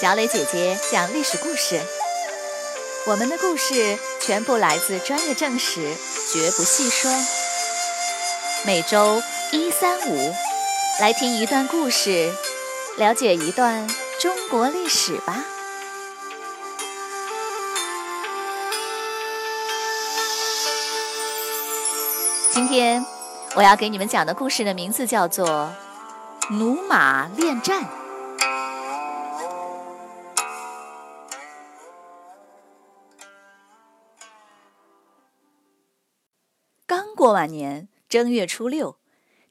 小磊姐姐讲历史故事。我们的故事全部来自专业正史，绝不戏说。每周一、三、五，来听一段故事，了解一段中国历史吧。今天我要给你们讲的故事的名字叫做《弩马恋战》。过完年，正月初六，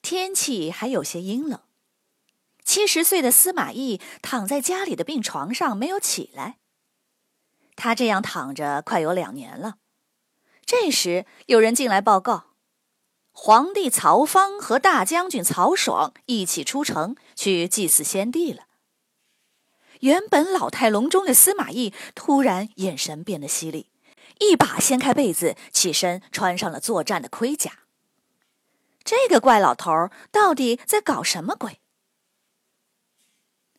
天气还有些阴冷。七十岁的司马懿躺在家里的病床上没有起来。他这样躺着快有两年了。这时，有人进来报告。皇帝曹芳和大将军曹爽一起出城去祭祀先帝了。原本老态龙钟的司马懿突然眼神变得犀利，一把掀开被子，起身穿上了作战的盔甲。这个怪老头到底在搞什么鬼？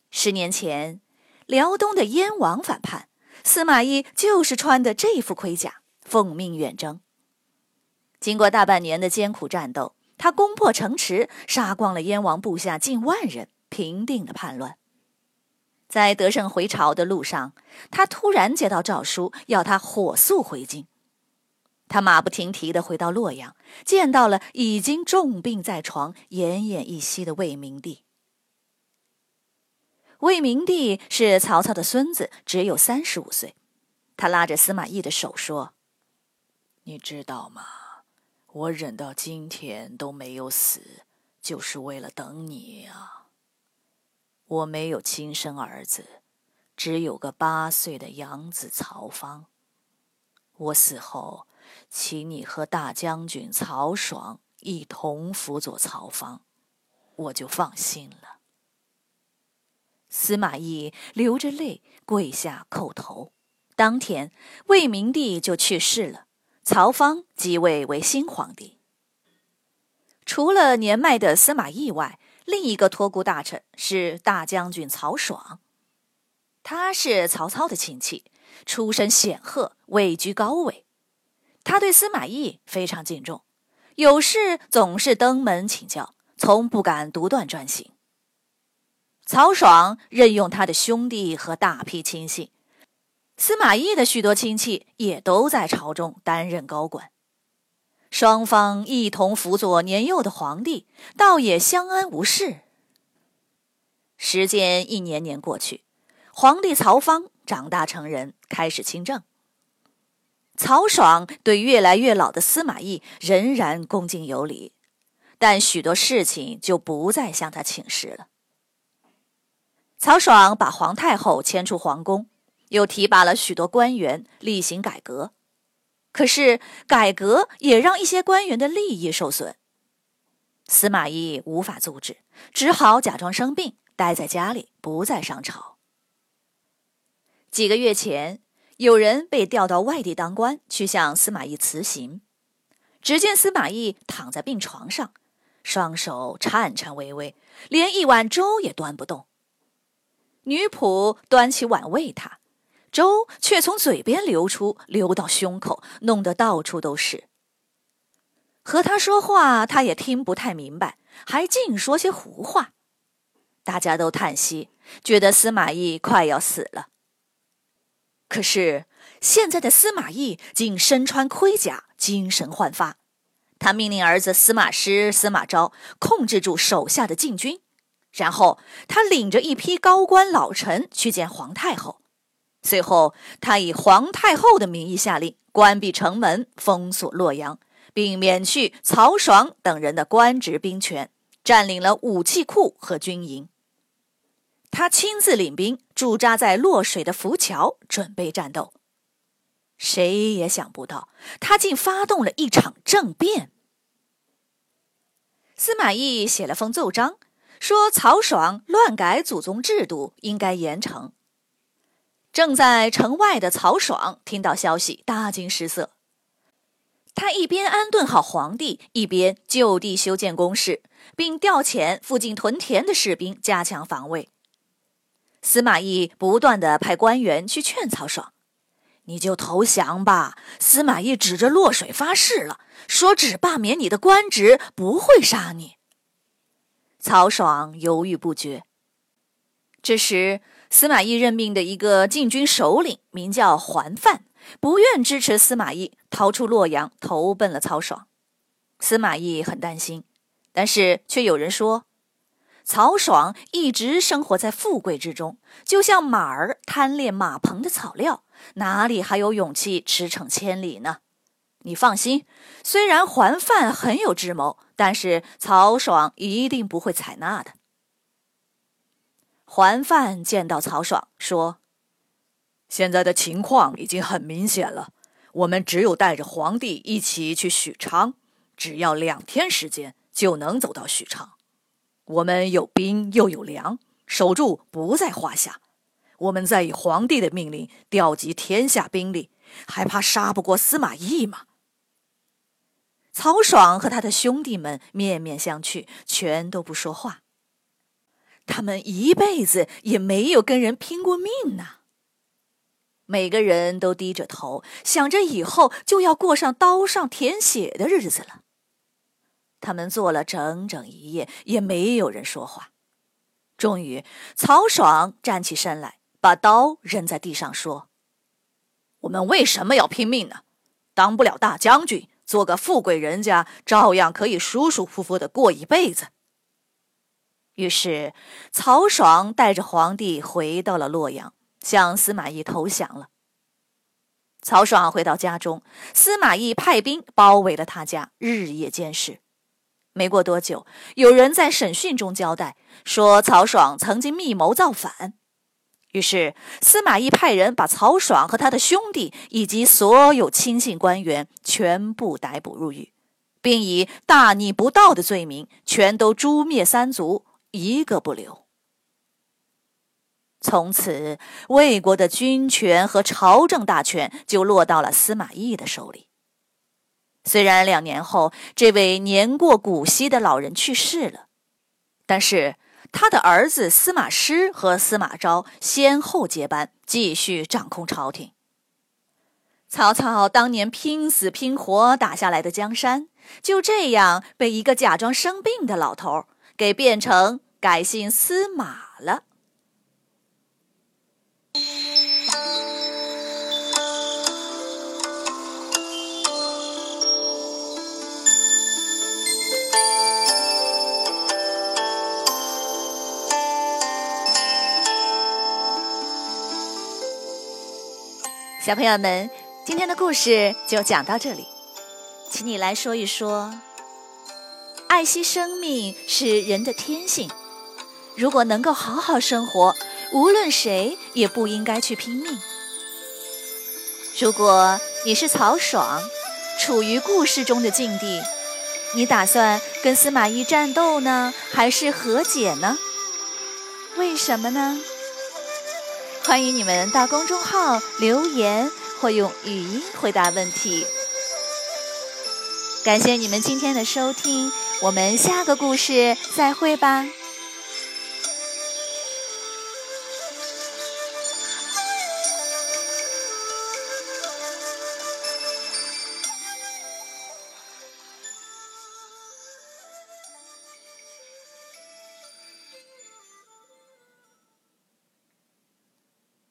十年前，辽东的燕王反叛，司马懿就是穿的这副盔甲，奉命远征。经过大半年的艰苦战斗，他攻破城池，杀光了燕王部下近万人，平定了叛乱。在得胜回朝的路上，他突然接到诏书，要他火速回京。他马不停蹄地回到洛阳，见到了已经重病在床、奄奄一息的魏明帝。魏明帝是曹操的孙子，只有三十五岁。他拉着司马懿的手说：“你知道吗？”我忍到今天都没有死，就是为了等你啊！我没有亲生儿子，只有个八岁的养子曹芳。我死后，请你和大将军曹爽一同辅佐曹芳，我就放心了。司马懿流着泪跪下叩头。当天，魏明帝就去世了。曹芳即位为新皇帝。除了年迈的司马懿外，另一个托孤大臣是大将军曹爽。他是曹操的亲戚，出身显赫，位居高位。他对司马懿非常敬重，有事总是登门请教，从不敢独断专行。曹爽任用他的兄弟和大批亲信。司马懿的许多亲戚也都在朝中担任高官，双方一同辅佐年幼的皇帝，倒也相安无事。时间一年年过去，皇帝曹芳长大成人，开始亲政。曹爽对越来越老的司马懿仍然恭敬有礼，但许多事情就不再向他请示了。曹爽把皇太后迁出皇宫。又提拔了许多官员，例行改革。可是改革也让一些官员的利益受损。司马懿无法阻止，只好假装生病，待在家里，不再上朝。几个月前，有人被调到外地当官，去向司马懿辞行。只见司马懿躺在病床上，双手颤颤巍巍，连一碗粥也端不动。女仆端起碗喂他。粥却从嘴边流出，流到胸口，弄得到处都是。和他说话，他也听不太明白，还净说些胡话。大家都叹息，觉得司马懿快要死了。可是现在的司马懿竟身穿盔甲，精神焕发。他命令儿子司马师、司马昭控制住手下的禁军，然后他领着一批高官老臣去见皇太后。随后，他以皇太后的名义下令关闭城门、封锁洛阳，并免去曹爽等人的官职、兵权，占领了武器库和军营。他亲自领兵驻扎在洛水的浮桥，准备战斗。谁也想不到，他竟发动了一场政变。司马懿写了封奏章，说曹爽乱改祖宗制度，应该严惩。正在城外的曹爽听到消息，大惊失色。他一边安顿好皇帝，一边就地修建工事，并调遣附近屯田的士兵加强防卫。司马懿不断的派官员去劝曹爽：“你就投降吧。”司马懿指着洛水发誓了，说只罢免你的官职，不会杀你。曹爽犹豫不决。这时，司马懿任命的一个禁军首领名叫桓范，不愿支持司马懿，逃出洛阳，投奔了曹爽。司马懿很担心，但是却有人说。曹爽一直生活在富贵之中，就像马儿贪恋马棚的草料，哪里还有勇气驰骋千里呢？你放心，虽然桓范很有智谋，但是曹爽一定不会采纳的。桓范见到曹爽，说：“现在的情况已经很明显了，我们只有带着皇帝一起去许昌，只要两天时间就能走到许昌。”我们有兵又有粮，守住不在话下。我们再以皇帝的命令调集天下兵力，还怕杀不过司马懿吗？曹爽和他的兄弟们面面相觑，全都不说话。他们一辈子也没有跟人拼过命呢。每个人都低着头，想着以后就要过上刀上舔血的日子了。他们坐了整整一夜，也没有人说话。终于，曹爽站起身来，把刀扔在地上，说：“我们为什么要拼命呢？当不了大将军，做个富贵人家，照样可以舒舒服服的过一辈子。”于是，曹爽带着皇帝回到了洛阳，向司马懿投降了。曹爽回到家中，司马懿派兵包围了他家，日夜监视。没过多久，有人在审讯中交代说，曹爽曾经密谋造反。于是，司马懿派人把曹爽和他的兄弟以及所有亲信官员全部逮捕入狱，并以大逆不道的罪名，全都诛灭三族，一个不留。从此，魏国的军权和朝政大权就落到了司马懿的手里。虽然两年后，这位年过古稀的老人去世了，但是他的儿子司马师和司马昭先后接班，继续掌控朝廷。曹操当年拼死拼活打下来的江山，就这样被一个假装生病的老头给变成改姓司马了。小朋友们，今天的故事就讲到这里，请你来说一说，爱惜生命是人的天性。如果能够好好生活，无论谁也不应该去拼命。如果你是曹爽，处于故事中的境地，你打算跟司马懿战斗呢，还是和解呢？为什么呢？欢迎你们到公众号留言或用语音回答问题。感谢你们今天的收听，我们下个故事再会吧。